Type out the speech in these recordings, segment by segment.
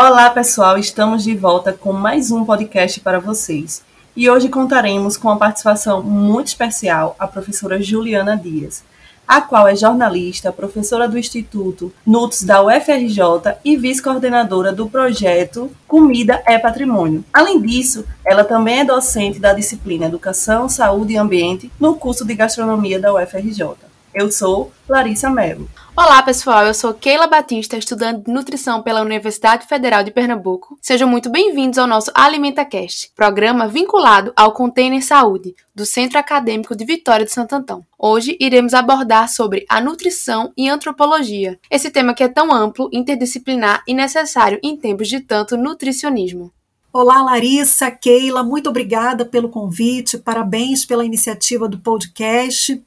Olá, pessoal, estamos de volta com mais um podcast para vocês. E hoje contaremos com a participação muito especial a professora Juliana Dias, a qual é jornalista, professora do Instituto NUTS da UFRJ e vice-coordenadora do projeto Comida é Patrimônio. Além disso, ela também é docente da disciplina Educação, Saúde e Ambiente no curso de Gastronomia da UFRJ. Eu sou Larissa Mello. Olá, pessoal. Eu sou Keila Batista, estudante de nutrição pela Universidade Federal de Pernambuco. Sejam muito bem-vindos ao nosso AlimentaCast, programa vinculado ao Container Saúde, do Centro Acadêmico de Vitória de Santo Antão. Hoje iremos abordar sobre a nutrição e antropologia, esse tema que é tão amplo, interdisciplinar e necessário em tempos de tanto nutricionismo. Olá, Larissa, Keila, muito obrigada pelo convite, parabéns pela iniciativa do podcast.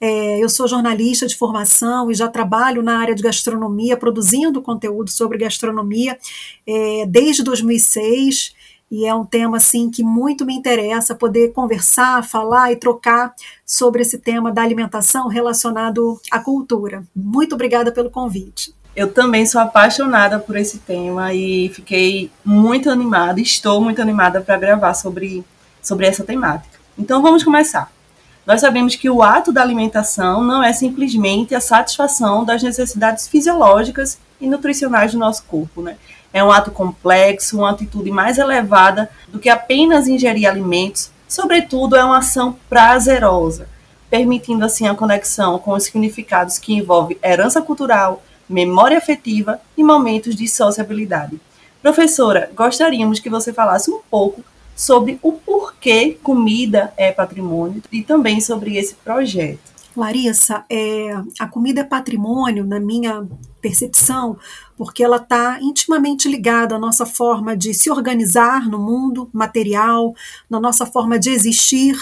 É, eu sou jornalista de formação e já trabalho na área de gastronomia, produzindo conteúdo sobre gastronomia é, desde 2006 e é um tema assim que muito me interessa poder conversar, falar e trocar sobre esse tema da alimentação relacionado à cultura. Muito obrigada pelo convite. Eu também sou apaixonada por esse tema e fiquei muito animada, estou muito animada para gravar sobre, sobre essa temática. Então vamos começar. Nós sabemos que o ato da alimentação não é simplesmente a satisfação das necessidades fisiológicas e nutricionais do nosso corpo, né? É um ato complexo, uma atitude mais elevada do que apenas ingerir alimentos, sobretudo é uma ação prazerosa, permitindo assim a conexão com os significados que envolvem herança cultural, memória afetiva e momentos de sociabilidade. Professora, gostaríamos que você falasse um pouco sobre o porquê comida é patrimônio e também sobre esse projeto. Larissa, é, a comida é patrimônio, na minha percepção, porque ela está intimamente ligada à nossa forma de se organizar no mundo material, na nossa forma de existir,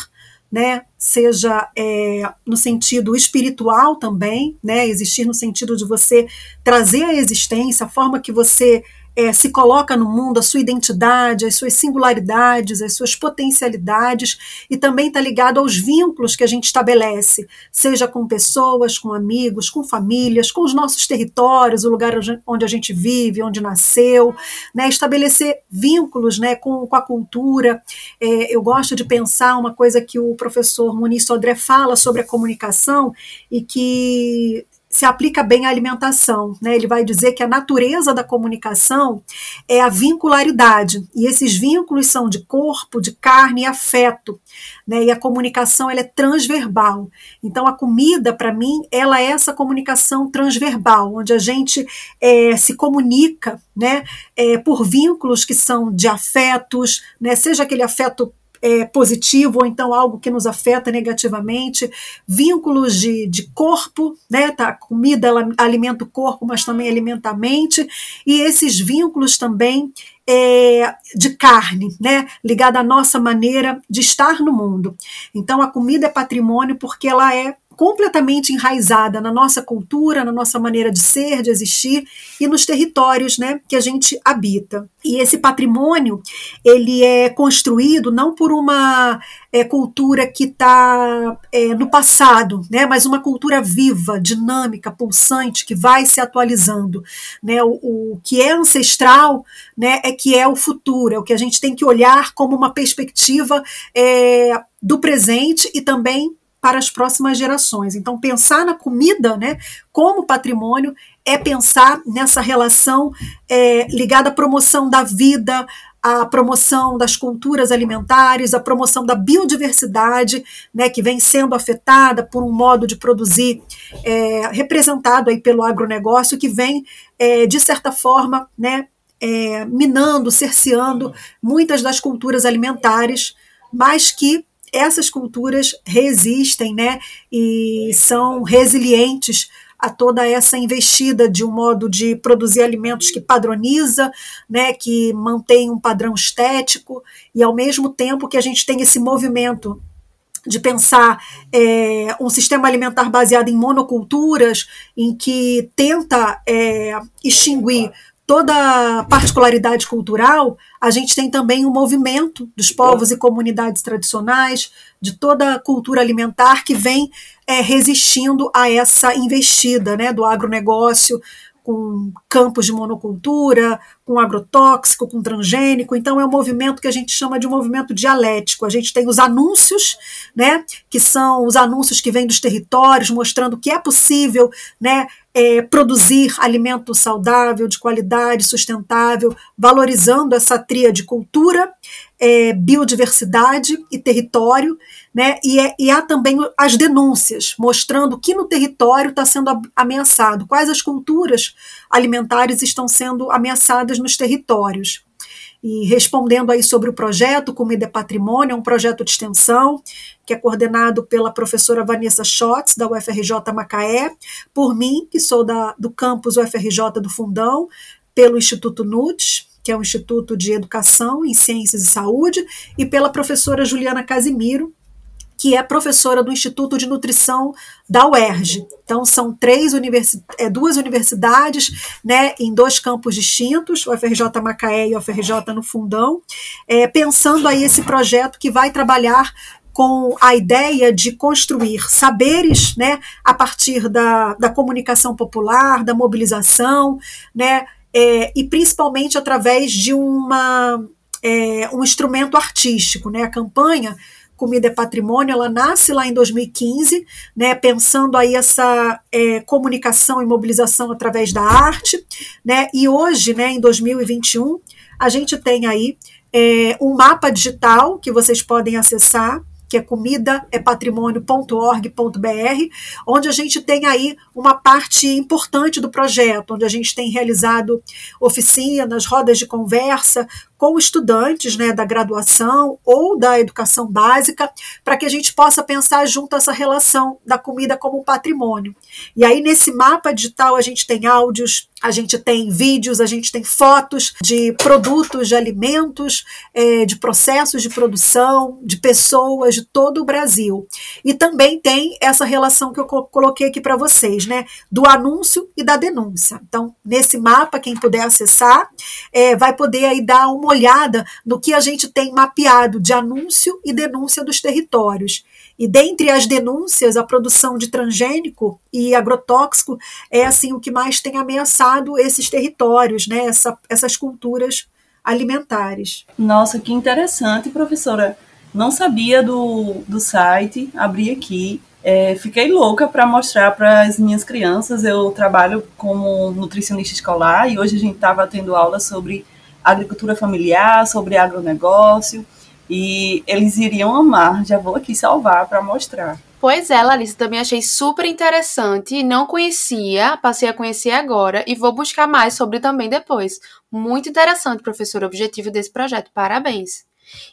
né? Seja é, no sentido espiritual também, né? Existir no sentido de você trazer à existência a forma que você é, se coloca no mundo, a sua identidade, as suas singularidades, as suas potencialidades, e também está ligado aos vínculos que a gente estabelece, seja com pessoas, com amigos, com famílias, com os nossos territórios, o lugar onde a gente vive, onde nasceu, né, estabelecer vínculos né, com, com a cultura. É, eu gosto de pensar uma coisa que o professor Muniz Sodré fala sobre a comunicação e que se aplica bem à alimentação. Né? Ele vai dizer que a natureza da comunicação é a vincularidade, e esses vínculos são de corpo, de carne e afeto. Né? E a comunicação ela é transverbal. Então, a comida, para mim, ela é essa comunicação transverbal, onde a gente é, se comunica né, é, por vínculos que são de afetos, né, seja aquele afeto é, positivo ou então algo que nos afeta negativamente, vínculos de, de corpo, né? Tá? A comida ela alimenta o corpo, mas também alimenta a mente, e esses vínculos também é, de carne, né? Ligada à nossa maneira de estar no mundo. Então a comida é patrimônio porque ela é completamente enraizada na nossa cultura, na nossa maneira de ser, de existir e nos territórios, né, que a gente habita. E esse patrimônio ele é construído não por uma é, cultura que está é, no passado, né, mas uma cultura viva, dinâmica, pulsante, que vai se atualizando. Né, o, o que é ancestral né, é que é o futuro, é o que a gente tem que olhar como uma perspectiva é, do presente e também para as próximas gerações. Então, pensar na comida né, como patrimônio é pensar nessa relação é, ligada à promoção da vida, à promoção das culturas alimentares, à promoção da biodiversidade, né, que vem sendo afetada por um modo de produzir é, representado aí pelo agronegócio, que vem, é, de certa forma, né, é, minando, cerceando muitas das culturas alimentares, mas que essas culturas resistem, né, e são resilientes a toda essa investida de um modo de produzir alimentos que padroniza, né, que mantém um padrão estético, e ao mesmo tempo que a gente tem esse movimento de pensar é, um sistema alimentar baseado em monoculturas, em que tenta é, extinguir toda particularidade cultural, a gente tem também um movimento dos povos e comunidades tradicionais, de toda a cultura alimentar que vem é, resistindo a essa investida né, do agronegócio, com campos de monocultura, com agrotóxico, com transgênico. Então é um movimento que a gente chama de um movimento dialético. A gente tem os anúncios, né, que são os anúncios que vêm dos territórios mostrando que é possível, né, é, produzir alimento saudável, de qualidade, sustentável, valorizando essa tria de cultura, é, biodiversidade e território, né? E, é, e, há também as denúncias, mostrando que no território está sendo ameaçado, quais as culturas alimentares estão sendo ameaçadas nos territórios. E respondendo aí sobre o projeto Comida é Patrimônio, é um projeto de extensão que é coordenado pela professora Vanessa Schotz, da UFRJ Macaé, por mim, que sou da, do campus UFRJ do Fundão, pelo Instituto NUTS, que é um Instituto de Educação em Ciências e Saúde, e pela professora Juliana Casimiro, que é professora do Instituto de Nutrição da UERJ. Então, são três universi é, duas universidades né, em dois campos distintos, o FRJ Macaé e o FRJ no Fundão, é, pensando aí esse projeto que vai trabalhar com a ideia de construir saberes né, a partir da, da comunicação popular, da mobilização, né, é, e principalmente através de uma, é, um instrumento artístico. Né? A campanha Comida é Patrimônio, ela nasce lá em 2015, né, pensando aí essa é, comunicação e mobilização através da arte, né, e hoje, né, em 2021, a gente tem aí é, um mapa digital que vocês podem acessar, que é comidaepatrimônio.org.br, onde a gente tem aí uma parte importante do projeto, onde a gente tem realizado oficinas, rodas de conversa com estudantes né, da graduação ou da educação básica, para que a gente possa pensar junto essa relação da comida como patrimônio. E aí, nesse mapa digital, a gente tem áudios, a gente tem vídeos, a gente tem fotos de produtos, de alimentos, é, de processos de produção, de pessoas de todo o Brasil. E também tem essa relação que eu coloquei aqui para vocês, né? Do anúncio e da denúncia. Então, nesse mapa, quem puder acessar, é, vai poder aí dar uma olhada no que a gente tem mapeado de anúncio e denúncia dos territórios. E dentre as denúncias, a produção de transgênico e agrotóxico é assim o que mais tem ameaçado esses territórios, né? Essa, essas culturas alimentares. Nossa, que interessante, professora. Não sabia do, do site, abri aqui. É, fiquei louca para mostrar para as minhas crianças. Eu trabalho como nutricionista escolar e hoje a gente estava tendo aula sobre agricultura familiar, sobre agronegócio, e eles iriam amar. Já vou aqui salvar para mostrar. Pois é, Larissa, também achei super interessante, não conhecia, passei a conhecer agora e vou buscar mais sobre também depois. Muito interessante, professor, o objetivo desse projeto. Parabéns.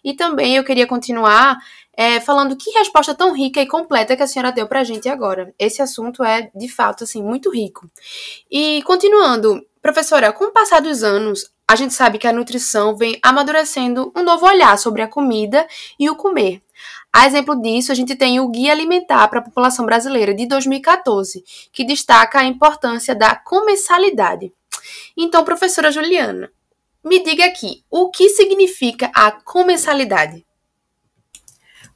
E também eu queria continuar é, falando que resposta tão rica e completa que a senhora deu para a gente agora. Esse assunto é, de fato, assim, muito rico. E continuando, professora, com o passar dos anos, a gente sabe que a nutrição vem amadurecendo um novo olhar sobre a comida e o comer. A exemplo disso, a gente tem o Guia Alimentar para a População Brasileira de 2014, que destaca a importância da comensalidade. Então, professora Juliana, me diga aqui, o que significa a comensalidade?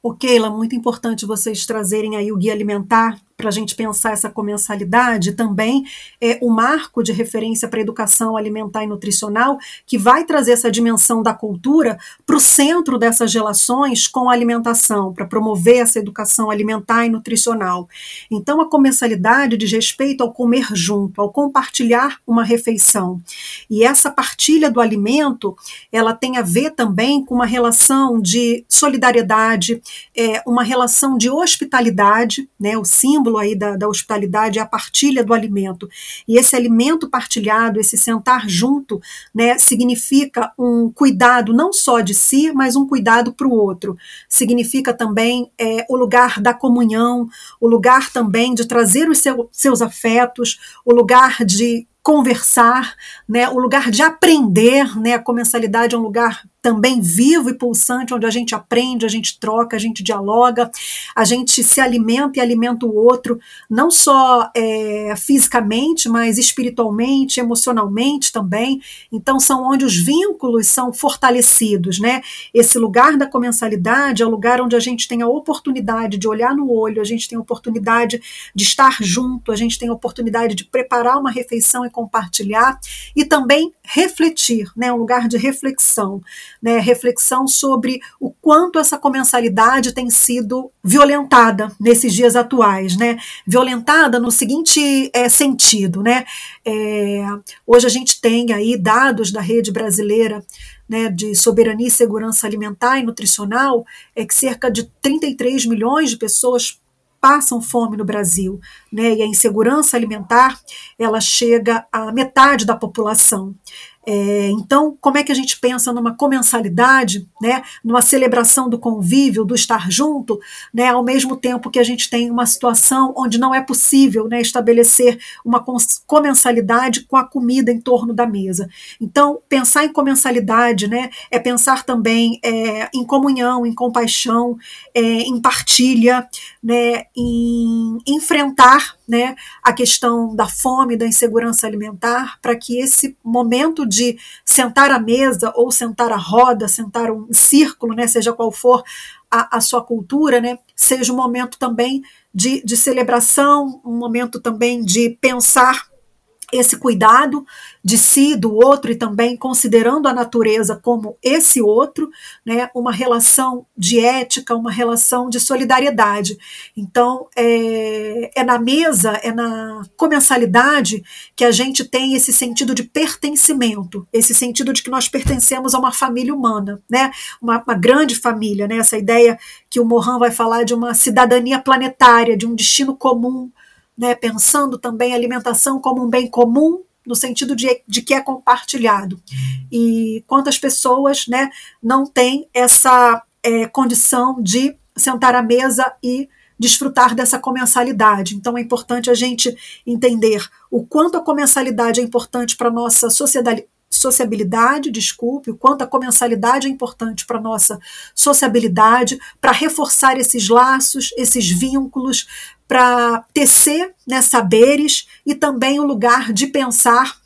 O Keila, muito importante vocês trazerem aí o guia alimentar para a gente pensar essa comensalidade, também é o marco de referência para educação alimentar e nutricional, que vai trazer essa dimensão da cultura para o centro dessas relações com a alimentação, para promover essa educação alimentar e nutricional. Então, a comensalidade diz respeito ao comer junto, ao compartilhar uma refeição. E essa partilha do alimento, ela tem a ver também com uma relação de solidariedade, é, uma relação de hospitalidade, né, o símbolo símbolo aí da, da hospitalidade é a partilha do alimento. E esse alimento partilhado, esse sentar junto, né, significa um cuidado não só de si, mas um cuidado para o outro. Significa também é, o lugar da comunhão, o lugar também de trazer os seu, seus afetos, o lugar de conversar, né, o lugar de aprender, né, a comensalidade é um lugar também vivo e pulsante, onde a gente aprende, a gente troca, a gente dialoga, a gente se alimenta e alimenta o outro, não só é, fisicamente, mas espiritualmente, emocionalmente também. Então, são onde os vínculos são fortalecidos, né? Esse lugar da comensalidade é o lugar onde a gente tem a oportunidade de olhar no olho, a gente tem a oportunidade de estar junto, a gente tem a oportunidade de preparar uma refeição e compartilhar, e também refletir, né? Um lugar de reflexão né, reflexão sobre o quanto essa comensalidade tem sido violentada nesses dias atuais, né? Violentada no seguinte é, sentido, né? É, hoje a gente tem aí dados da rede brasileira né, de soberania e segurança alimentar e nutricional, é que cerca de 33 milhões de pessoas passam fome no Brasil, né? E a insegurança alimentar ela chega a metade da população. É, então, como é que a gente pensa numa comensalidade, né, numa celebração do convívio, do estar junto, né, ao mesmo tempo que a gente tem uma situação onde não é possível né, estabelecer uma comensalidade com a comida em torno da mesa. Então, pensar em comensalidade né, é pensar também é, em comunhão, em compaixão, é, em partilha, né, em enfrentar né, a questão da fome, da insegurança alimentar, para que esse momento de sentar à mesa ou sentar à roda, sentar um círculo, né, seja qual for a, a sua cultura, né, seja um momento também de, de celebração, um momento também de pensar esse cuidado de si, do outro e também considerando a natureza como esse outro, né, uma relação de ética, uma relação de solidariedade. Então, é, é na mesa, é na comensalidade que a gente tem esse sentido de pertencimento, esse sentido de que nós pertencemos a uma família humana, né, uma, uma grande família, né, essa ideia que o Mohan vai falar de uma cidadania planetária, de um destino comum, né, pensando também a alimentação como um bem comum, no sentido de, de que é compartilhado. E quantas pessoas né, não têm essa é, condição de sentar à mesa e desfrutar dessa comensalidade. Então é importante a gente entender o quanto a comensalidade é importante para a nossa sociedade, sociabilidade, desculpe, o quanto a comensalidade é importante para a nossa sociabilidade, para reforçar esses laços, esses vínculos, para tecer né, saberes e também o lugar de pensar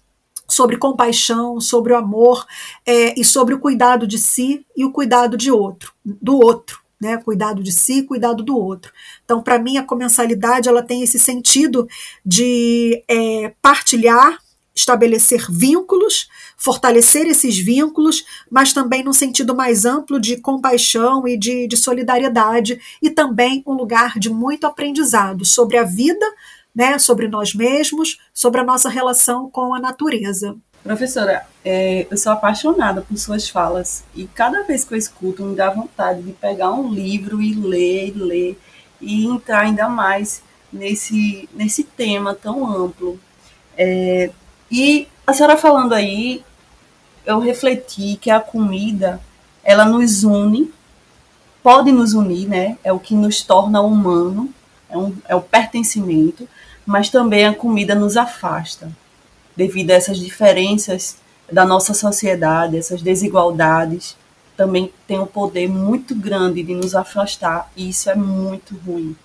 sobre compaixão, sobre o amor é, e sobre o cuidado de si e o cuidado de outro, do outro. Né, cuidado de si, cuidado do outro. Então, para mim, a comensalidade ela tem esse sentido de é, partilhar estabelecer vínculos, fortalecer esses vínculos, mas também num sentido mais amplo de compaixão e de, de solidariedade, e também um lugar de muito aprendizado sobre a vida, né, sobre nós mesmos, sobre a nossa relação com a natureza. Professora, é, eu sou apaixonada por suas falas e cada vez que eu escuto me dá vontade de pegar um livro e ler, e ler e entrar ainda mais nesse, nesse tema tão amplo. É, e a senhora falando aí, eu refleti que a comida, ela nos une, pode nos unir, né? É o que nos torna humano, é, um, é o pertencimento, mas também a comida nos afasta, devido a essas diferenças da nossa sociedade, essas desigualdades, também tem um poder muito grande de nos afastar, e isso é muito ruim,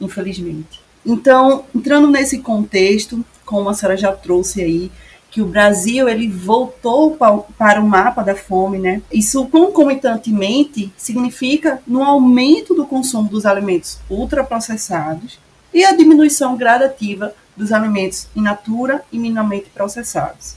infelizmente. Então, entrando nesse contexto, como a senhora já trouxe aí, que o Brasil ele voltou para o mapa da fome, né? Isso concomitantemente significa no aumento do consumo dos alimentos ultraprocessados e a diminuição gradativa dos alimentos in natura e minimamente processados.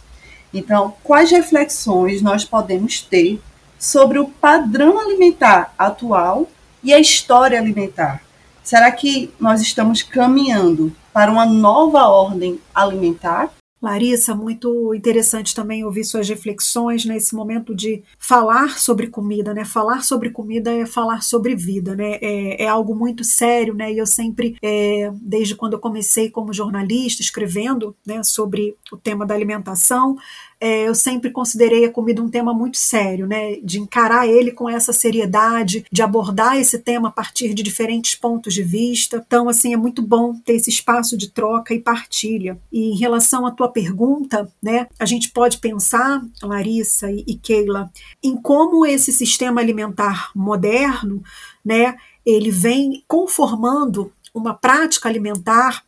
Então, quais reflexões nós podemos ter sobre o padrão alimentar atual e a história alimentar? Será que nós estamos caminhando para uma nova ordem alimentar? Larissa, muito interessante também ouvir suas reflexões nesse momento de falar sobre comida, né? Falar sobre comida é falar sobre vida, né? É, é algo muito sério, né? E eu sempre, é, desde quando eu comecei como jornalista, escrevendo né, sobre o tema da alimentação, é, eu sempre considerei a comida um tema muito sério, né? De encarar ele com essa seriedade, de abordar esse tema a partir de diferentes pontos de vista. Então, assim, é muito bom ter esse espaço de troca e partilha. E em relação à tua pergunta, né? A gente pode pensar, Larissa e, e Keila, em como esse sistema alimentar moderno, né? Ele vem conformando uma prática alimentar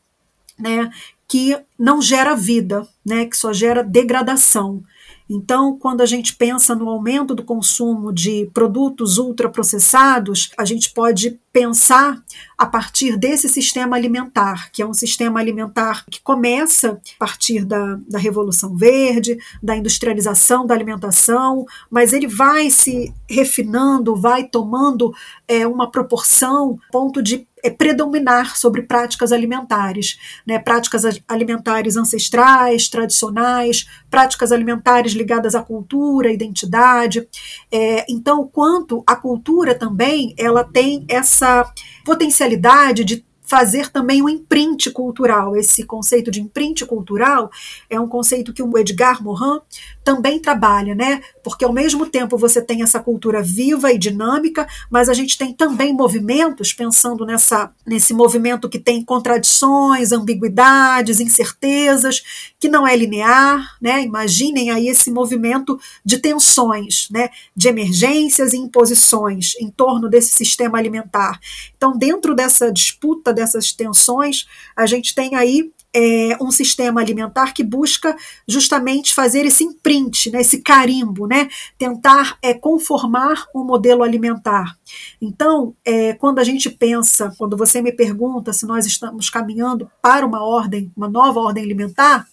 né, que não gera vida, né, que só gera degradação. Então, quando a gente pensa no aumento do consumo de produtos ultraprocessados, a gente pode pensar a partir desse sistema alimentar, que é um sistema alimentar que começa a partir da, da Revolução Verde, da industrialização da alimentação, mas ele vai se refinando, vai tomando é, uma proporção, ponto de é, predominar sobre práticas alimentares, né? práticas alimentares ancestrais, tradicionais, práticas alimentares ligadas à cultura, identidade. É, então, quanto a cultura também, ela tem essa potencialidade de fazer também um imprint cultural. Esse conceito de imprint cultural é um conceito que o Edgar Morin também trabalha, né? Porque ao mesmo tempo você tem essa cultura viva e dinâmica, mas a gente tem também movimentos, pensando nessa, nesse movimento que tem contradições, ambiguidades, incertezas, que não é linear, né? Imaginem aí esse movimento de tensões, né? De emergências e imposições em torno desse sistema alimentar. Então, dentro dessa disputa dessas tensões, a gente tem aí é, um sistema alimentar que busca justamente fazer esse imprint, né, esse carimbo, né, tentar é, conformar um modelo alimentar. Então, é, quando a gente pensa, quando você me pergunta se nós estamos caminhando para uma ordem, uma nova ordem alimentar,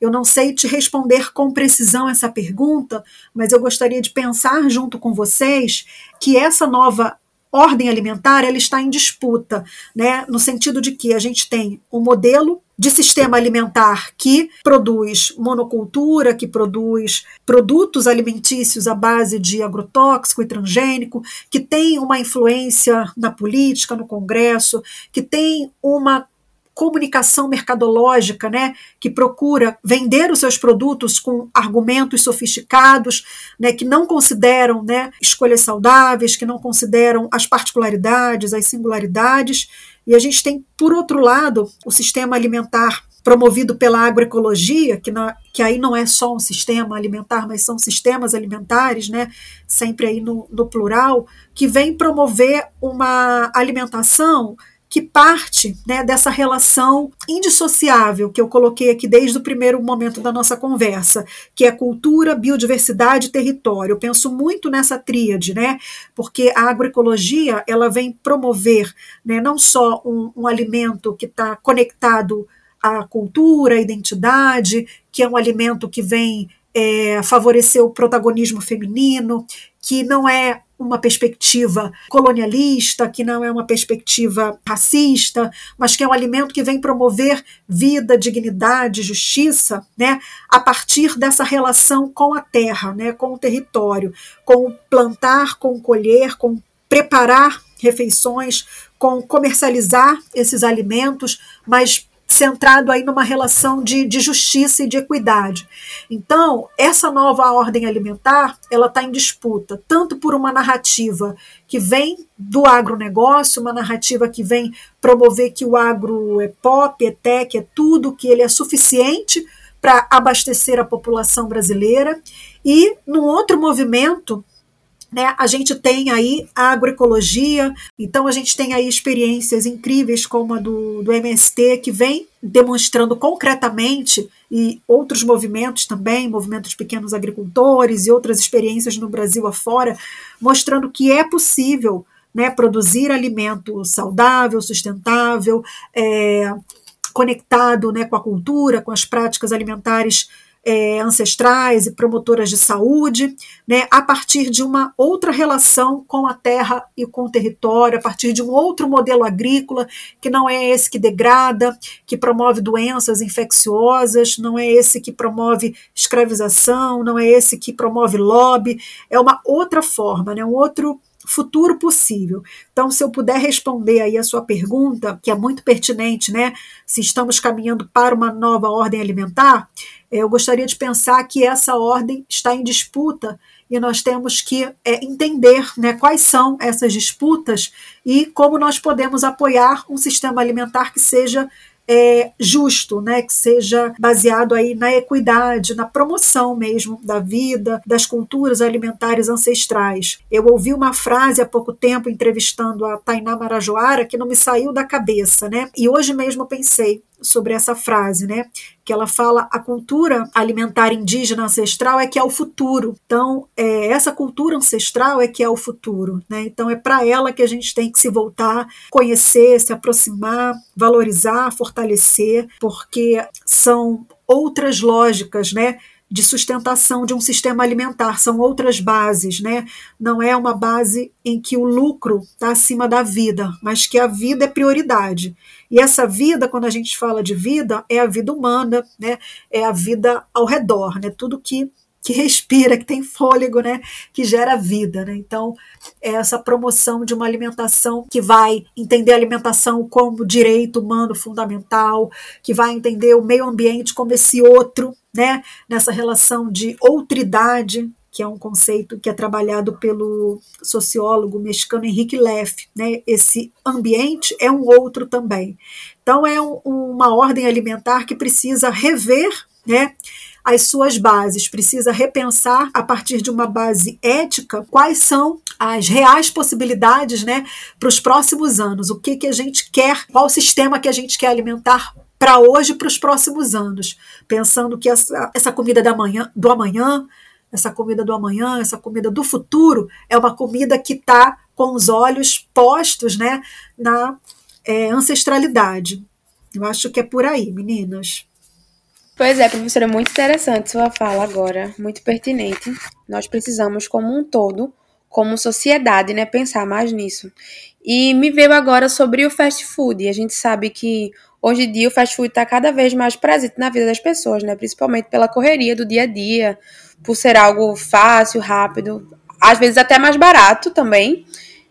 eu não sei te responder com precisão essa pergunta, mas eu gostaria de pensar junto com vocês que essa nova ordem alimentar ela está em disputa, né? No sentido de que a gente tem um modelo de sistema alimentar que produz monocultura, que produz produtos alimentícios à base de agrotóxico e transgênico, que tem uma influência na política, no Congresso, que tem uma comunicação mercadológica, né, que procura vender os seus produtos com argumentos sofisticados, né, que não consideram, né, escolhas saudáveis, que não consideram as particularidades, as singularidades. E a gente tem, por outro lado, o sistema alimentar promovido pela agroecologia, que, na, que aí não é só um sistema alimentar, mas são sistemas alimentares, né, sempre aí no, no plural, que vem promover uma alimentação que parte né, dessa relação indissociável que eu coloquei aqui desde o primeiro momento da nossa conversa, que é cultura, biodiversidade e território. Eu penso muito nessa tríade, né, porque a agroecologia ela vem promover né, não só um, um alimento que está conectado à cultura, à identidade, que é um alimento que vem é, favorecer o protagonismo feminino, que não é uma perspectiva colonialista, que não é uma perspectiva racista, mas que é um alimento que vem promover vida, dignidade, justiça, né, a partir dessa relação com a terra, né, com o território, com plantar, com colher, com preparar refeições, com comercializar esses alimentos, mas centrado aí numa relação de, de justiça e de equidade. Então, essa nova ordem alimentar, ela está em disputa, tanto por uma narrativa que vem do agronegócio, uma narrativa que vem promover que o agro é pop, é tech, é tudo, que ele é suficiente para abastecer a população brasileira, e num outro movimento né, a gente tem aí a agroecologia, então a gente tem aí experiências incríveis como a do, do MST, que vem demonstrando concretamente, e outros movimentos também, movimentos pequenos agricultores e outras experiências no Brasil afora, mostrando que é possível né, produzir alimento saudável, sustentável, é, conectado né, com a cultura, com as práticas alimentares é, ancestrais e promotoras de saúde, né, a partir de uma outra relação com a terra e com o território, a partir de um outro modelo agrícola, que não é esse que degrada, que promove doenças infecciosas, não é esse que promove escravização, não é esse que promove lobby, é uma outra forma, né, um outro futuro possível. Então, se eu puder responder aí a sua pergunta, que é muito pertinente, né? Se estamos caminhando para uma nova ordem alimentar, eu gostaria de pensar que essa ordem está em disputa e nós temos que é, entender né, quais são essas disputas e como nós podemos apoiar um sistema alimentar que seja é, justo, né, que seja baseado aí na equidade, na promoção mesmo da vida, das culturas alimentares ancestrais. Eu ouvi uma frase há pouco tempo entrevistando a Tainá Marajoara que não me saiu da cabeça, né? E hoje mesmo eu pensei, sobre essa frase, né? Que ela fala a cultura alimentar indígena ancestral é que é o futuro. Então, é, essa cultura ancestral é que é o futuro, né? Então, é para ela que a gente tem que se voltar, conhecer, se aproximar, valorizar, fortalecer, porque são outras lógicas, né? De sustentação de um sistema alimentar, são outras bases, né? Não é uma base em que o lucro está acima da vida, mas que a vida é prioridade. E essa vida, quando a gente fala de vida, é a vida humana, né? É a vida ao redor, né? Tudo que que respira, que tem fôlego, né, que gera vida, né? Então, é essa promoção de uma alimentação que vai entender a alimentação como direito humano fundamental, que vai entender o meio ambiente como esse outro, né, nessa relação de outridade, que é um conceito que é trabalhado pelo sociólogo mexicano Henrique Leff, né? Esse ambiente é um outro também. Então é um, uma ordem alimentar que precisa rever, né? As suas bases, precisa repensar a partir de uma base ética quais são as reais possibilidades né, para os próximos anos, o que, que a gente quer, qual sistema que a gente quer alimentar para hoje e para os próximos anos, pensando que essa, essa comida da manhã, do amanhã, essa comida do amanhã, essa comida do futuro, é uma comida que está com os olhos postos né, na é, ancestralidade. Eu acho que é por aí, meninas. Pois é, professora, muito interessante sua fala agora, muito pertinente. Nós precisamos, como um todo, como sociedade, né, pensar mais nisso. E me veio agora sobre o fast food. A gente sabe que hoje em dia o fast food está cada vez mais presente na vida das pessoas, né, principalmente pela correria do dia a dia, por ser algo fácil, rápido, às vezes até mais barato também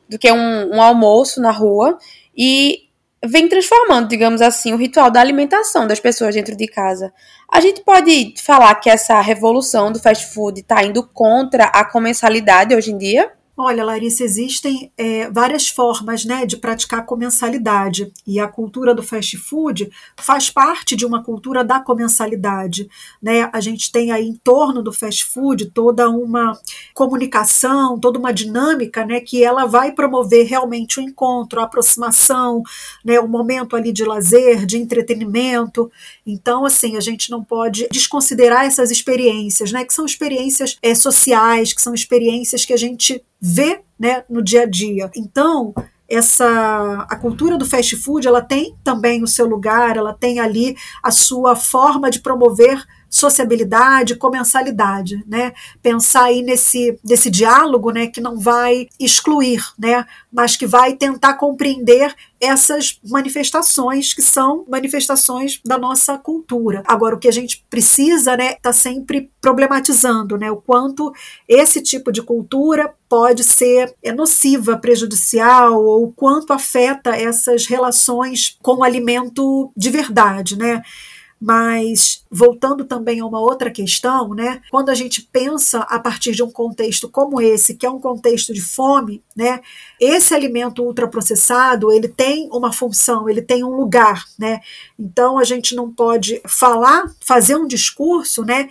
do que um, um almoço na rua. E vem transformando, digamos assim, o ritual da alimentação das pessoas dentro de casa. A gente pode falar que essa revolução do fast food está indo contra a comensalidade hoje em dia? Olha, Larissa, existem é, várias formas né, de praticar comensalidade e a cultura do fast food faz parte de uma cultura da comensalidade. Né? A gente tem aí em torno do fast food toda uma comunicação, toda uma dinâmica né, que ela vai promover realmente o encontro, a aproximação, né, o momento ali de lazer, de entretenimento. Então, assim, a gente não pode desconsiderar essas experiências, né, que são experiências é, sociais, que são experiências que a gente vê né, no dia a dia. Então, essa a cultura do fast food ela tem também o seu lugar, ela tem ali a sua forma de promover sociabilidade, comensalidade, né? Pensar aí nesse, nesse diálogo, né, que não vai excluir, né, mas que vai tentar compreender essas manifestações que são manifestações da nossa cultura. Agora, o que a gente precisa, né, tá sempre problematizando, né, o quanto esse tipo de cultura pode ser é, nociva, prejudicial, ou o quanto afeta essas relações com o alimento de verdade, né? Mas voltando também a uma outra questão, né? Quando a gente pensa a partir de um contexto como esse, que é um contexto de fome, né? Esse alimento ultraprocessado, ele tem uma função, ele tem um lugar, né? Então a gente não pode falar, fazer um discurso, né?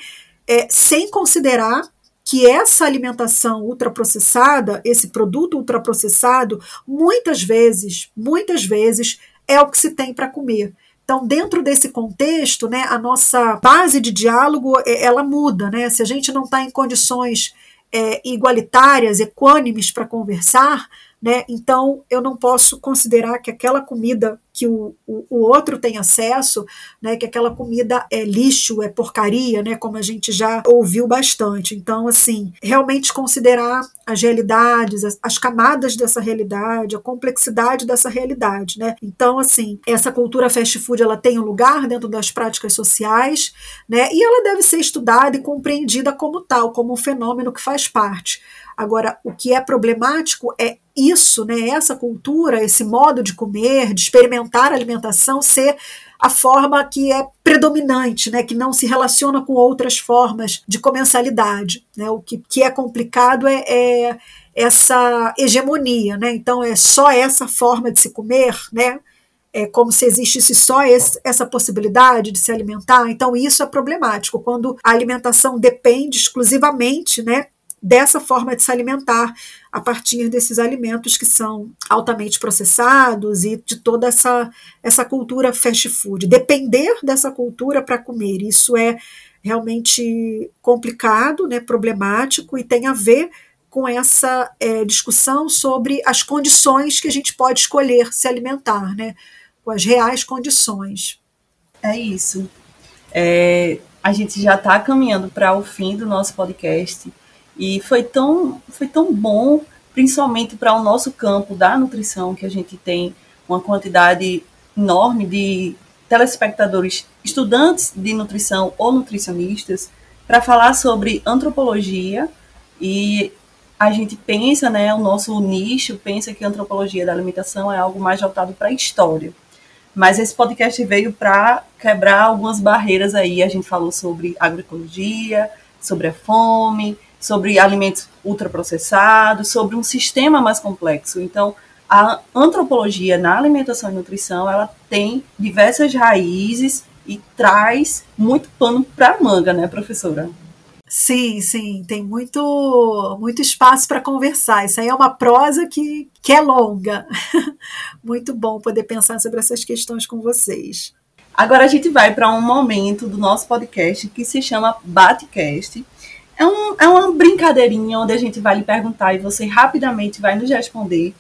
É, sem considerar que essa alimentação ultraprocessada, esse produto ultraprocessado, muitas vezes, muitas vezes é o que se tem para comer. Então, dentro desse contexto, né, a nossa base de diálogo é, ela muda, né? Se a gente não está em condições é, igualitárias, equânimes para conversar, né? Então eu não posso considerar que aquela comida que o, o, o, outro tem acesso, né, que aquela comida é lixo, é porcaria, né, como a gente já ouviu bastante. Então, assim, realmente considerar as realidades, as, as camadas dessa realidade, a complexidade dessa realidade, né? Então, assim, essa cultura fast food ela tem um lugar dentro das práticas sociais, né? E ela deve ser estudada e compreendida como tal, como um fenômeno que faz parte. Agora, o que é problemático é isso, né, essa cultura, esse modo de comer, de experimentar a alimentação ser a forma que é predominante, né, que não se relaciona com outras formas de comensalidade. Né? O que, que é complicado é, é essa hegemonia, né? Então é só essa forma de se comer, né? É como se existisse só esse, essa possibilidade de se alimentar. Então isso é problemático quando a alimentação depende exclusivamente, né, dessa forma de se alimentar a partir desses alimentos que são altamente processados e de toda essa, essa cultura fast food. Depender dessa cultura para comer, isso é realmente complicado, né, problemático e tem a ver com essa é, discussão sobre as condições que a gente pode escolher se alimentar, né, com as reais condições. É isso. É, a gente já está caminhando para o fim do nosso podcast. E foi tão, foi tão bom, principalmente para o nosso campo da nutrição, que a gente tem uma quantidade enorme de telespectadores, estudantes de nutrição ou nutricionistas, para falar sobre antropologia e a gente pensa, né, o nosso nicho pensa que a antropologia da alimentação é algo mais voltado para a história. Mas esse podcast veio para quebrar algumas barreiras aí. A gente falou sobre agroecologia, sobre a fome, sobre alimentos ultraprocessados, sobre um sistema mais complexo. Então, a antropologia na alimentação e nutrição, ela tem diversas raízes e traz muito pano para manga, né, professora? Sim, sim, tem muito muito espaço para conversar. Isso aí é uma prosa que, que é longa. muito bom poder pensar sobre essas questões com vocês. Agora a gente vai para um momento do nosso podcast que se chama Batecast é, um, é uma brincadeirinha onde a gente vai lhe perguntar e você rapidamente vai nos responder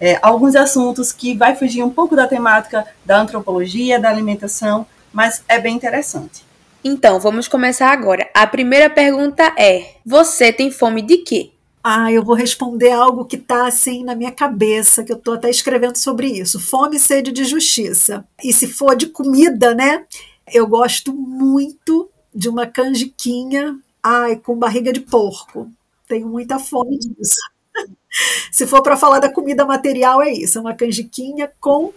é, alguns assuntos que vai fugir um pouco da temática da antropologia, da alimentação, mas é bem interessante. Então, vamos começar agora. A primeira pergunta é: Você tem fome de quê? Ah, eu vou responder algo que está assim na minha cabeça, que eu estou até escrevendo sobre isso. Fome e sede de justiça. E se for de comida, né? Eu gosto muito de uma canjiquinha Ai, com barriga de porco. Tenho muita fome disso. Se for para falar da comida material, é isso: é uma canjiquinha com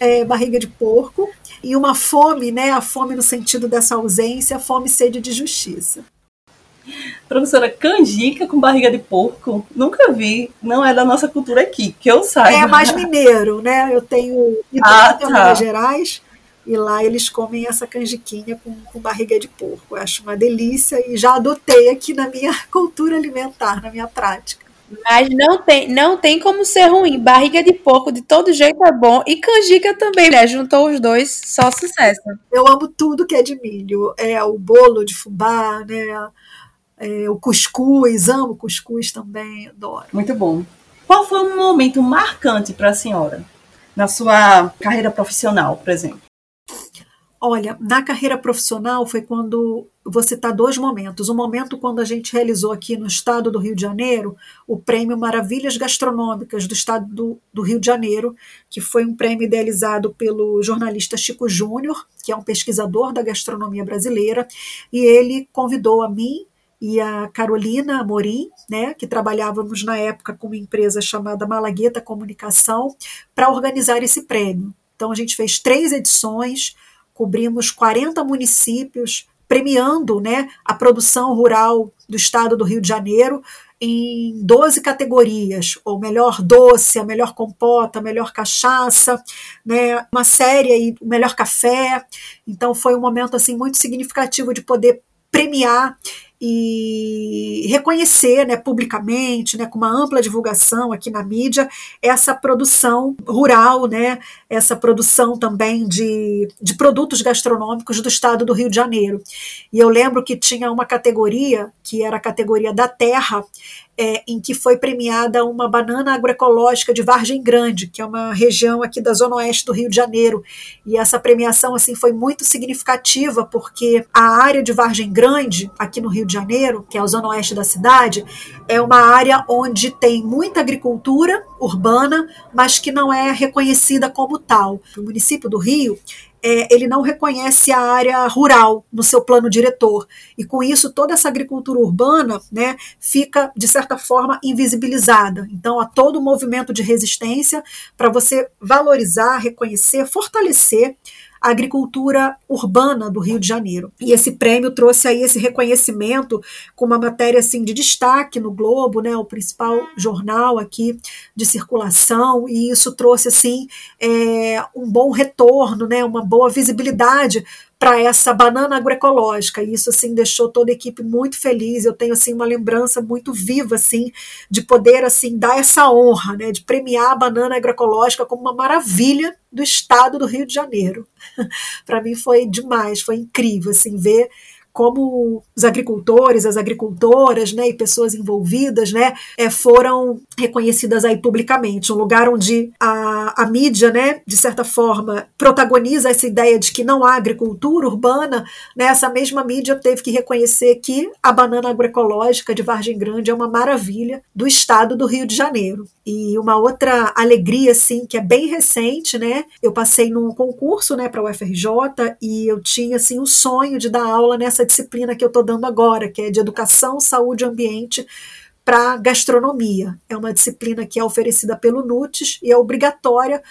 é, barriga de porco e uma fome, né? A fome no sentido dessa ausência, fome e sede de justiça. Professora, canjica com barriga de porco? Nunca vi. Não é da nossa cultura aqui, que eu saiba. É mais mineiro, né? Eu tenho ah, tá. Minas Gerais e lá eles comem essa canjiquinha com, com barriga de porco. Eu acho uma delícia e já adotei aqui na minha cultura alimentar, na minha prática. Mas não tem, não tem como ser ruim. Barriga de porco de todo jeito é bom. E canjica também, né? Juntou os dois, só sucesso. Eu amo tudo que é de milho. É o bolo de fubá, né? É, o cuscuz, amo cuscuz também, adoro. Muito bom. Qual foi um momento marcante para a senhora na sua carreira profissional, por exemplo? Olha, na carreira profissional foi quando você está dois momentos. Um momento quando a gente realizou aqui no estado do Rio de Janeiro o prêmio Maravilhas Gastronômicas do estado do, do Rio de Janeiro, que foi um prêmio idealizado pelo jornalista Chico Júnior, que é um pesquisador da gastronomia brasileira, e ele convidou a mim e a Carolina Amorim, né, que trabalhávamos na época com uma empresa chamada Malagueta Comunicação, para organizar esse prêmio. Então a gente fez três edições cobrimos 40 municípios, premiando né, a produção rural do estado do Rio de Janeiro em 12 categorias, o melhor doce, a melhor compota, a melhor cachaça, né, uma série aí, o melhor café. Então foi um momento assim muito significativo de poder premiar e reconhecer né, publicamente, né, com uma ampla divulgação aqui na mídia, essa produção rural, né, essa produção também de, de produtos gastronômicos do estado do Rio de Janeiro. E eu lembro que tinha uma categoria, que era a categoria da terra, é, em que foi premiada uma banana agroecológica de Vargem Grande, que é uma região aqui da zona oeste do Rio de Janeiro. E essa premiação assim foi muito significativa porque a área de Vargem Grande, aqui no Rio de Janeiro, que é a zona oeste da cidade, é uma área onde tem muita agricultura urbana, mas que não é reconhecida como tal. O município do Rio é, ele não reconhece a área rural no seu plano diretor. E com isso, toda essa agricultura urbana né, fica, de certa forma, invisibilizada. Então, há todo o movimento de resistência para você valorizar, reconhecer, fortalecer agricultura urbana do Rio de Janeiro. E esse prêmio trouxe aí esse reconhecimento com uma matéria assim de destaque no Globo, né, o principal jornal aqui de circulação, e isso trouxe assim é, um bom retorno, né, uma boa visibilidade para essa banana agroecológica. E isso assim deixou toda a equipe muito feliz. Eu tenho assim uma lembrança muito viva assim de poder assim dar essa honra, né, de premiar a banana agroecológica como uma maravilha do estado do Rio de Janeiro. para mim foi demais, foi incrível assim ver como os agricultores, as agricultoras, né, e pessoas envolvidas, né, é, foram reconhecidas aí publicamente, um lugar onde a, a mídia, né, de certa forma, protagoniza essa ideia de que não há agricultura urbana, né, essa mesma mídia teve que reconhecer que a banana agroecológica de Vargem Grande é uma maravilha do estado do Rio de Janeiro. E uma outra alegria, assim, que é bem recente, né, eu passei num concurso, né, para o UFRJ e eu tinha, assim, o um sonho de dar aula nessa essa disciplina que eu estou dando agora, que é de educação, saúde e ambiente para gastronomia. É uma disciplina que é oferecida pelo NUTES e é obrigatória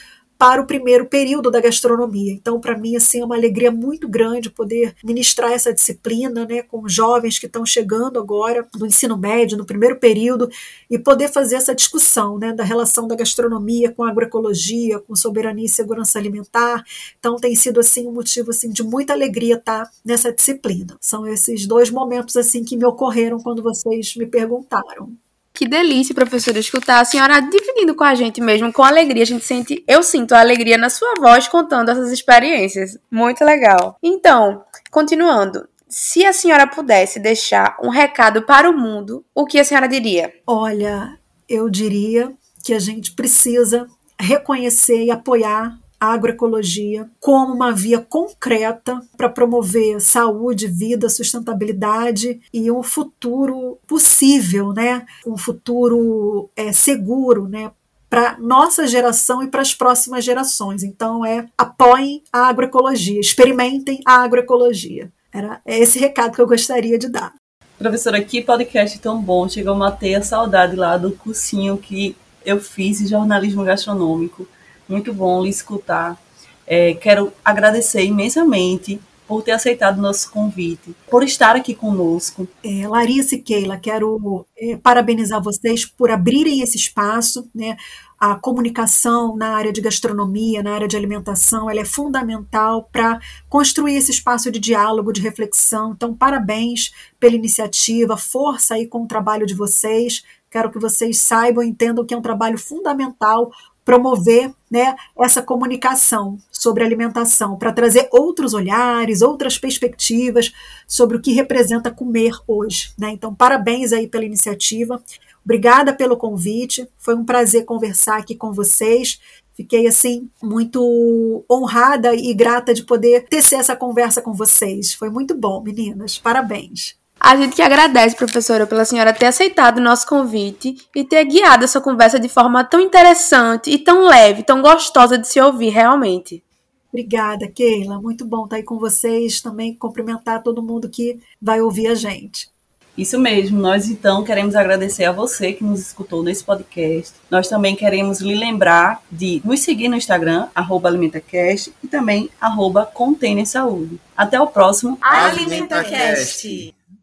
para o primeiro período da gastronomia. Então, para mim, assim, é uma alegria muito grande poder ministrar essa disciplina, né, com jovens que estão chegando agora no ensino médio, no primeiro período, e poder fazer essa discussão, né, da relação da gastronomia com a agroecologia, com soberania e segurança alimentar. Então, tem sido assim um motivo assim de muita alegria estar nessa disciplina. São esses dois momentos assim que me ocorreram quando vocês me perguntaram. Que delícia, professora, escutar a senhora dividindo com a gente mesmo, com alegria. A gente sente, eu sinto a alegria na sua voz contando essas experiências. Muito legal. Então, continuando. Se a senhora pudesse deixar um recado para o mundo, o que a senhora diria? Olha, eu diria que a gente precisa reconhecer e apoiar a agroecologia como uma via concreta para promover saúde, vida, sustentabilidade e um futuro possível, né? Um futuro é, seguro, né? para nossa geração e para as próximas gerações. Então é apoiem a agroecologia, experimentem a agroecologia. Era esse recado que eu gostaria de dar. Professora, que podcast tão bom. Chegou a matei a saudade lá do cursinho que eu fiz em jornalismo gastronômico muito bom lhe escutar. É, quero agradecer imensamente por ter aceitado nosso convite, por estar aqui conosco. É, Larissa e Keila, quero é, parabenizar vocês por abrirem esse espaço, né? A comunicação na área de gastronomia, na área de alimentação, ela é fundamental para construir esse espaço de diálogo, de reflexão. Então, parabéns pela iniciativa, força aí com o trabalho de vocês. Quero que vocês saibam, entendam que é um trabalho fundamental promover né, essa comunicação sobre alimentação, para trazer outros olhares, outras perspectivas sobre o que representa comer hoje. Né? Então, parabéns aí pela iniciativa. Obrigada pelo convite. Foi um prazer conversar aqui com vocês. Fiquei assim muito honrada e grata de poder tecer essa conversa com vocês. Foi muito bom, meninas. Parabéns. A gente que agradece, professora, pela senhora ter aceitado o nosso convite e ter guiado essa conversa de forma tão interessante e tão leve, tão gostosa de se ouvir, realmente. Obrigada, Keila. Muito bom estar aí com vocês. Também cumprimentar todo mundo que vai ouvir a gente. Isso mesmo, nós então queremos agradecer a você que nos escutou nesse podcast. Nós também queremos lhe lembrar de nos seguir no Instagram, AlimentaCast e também arroba Container Saúde. Até o próximo AlimentaCast.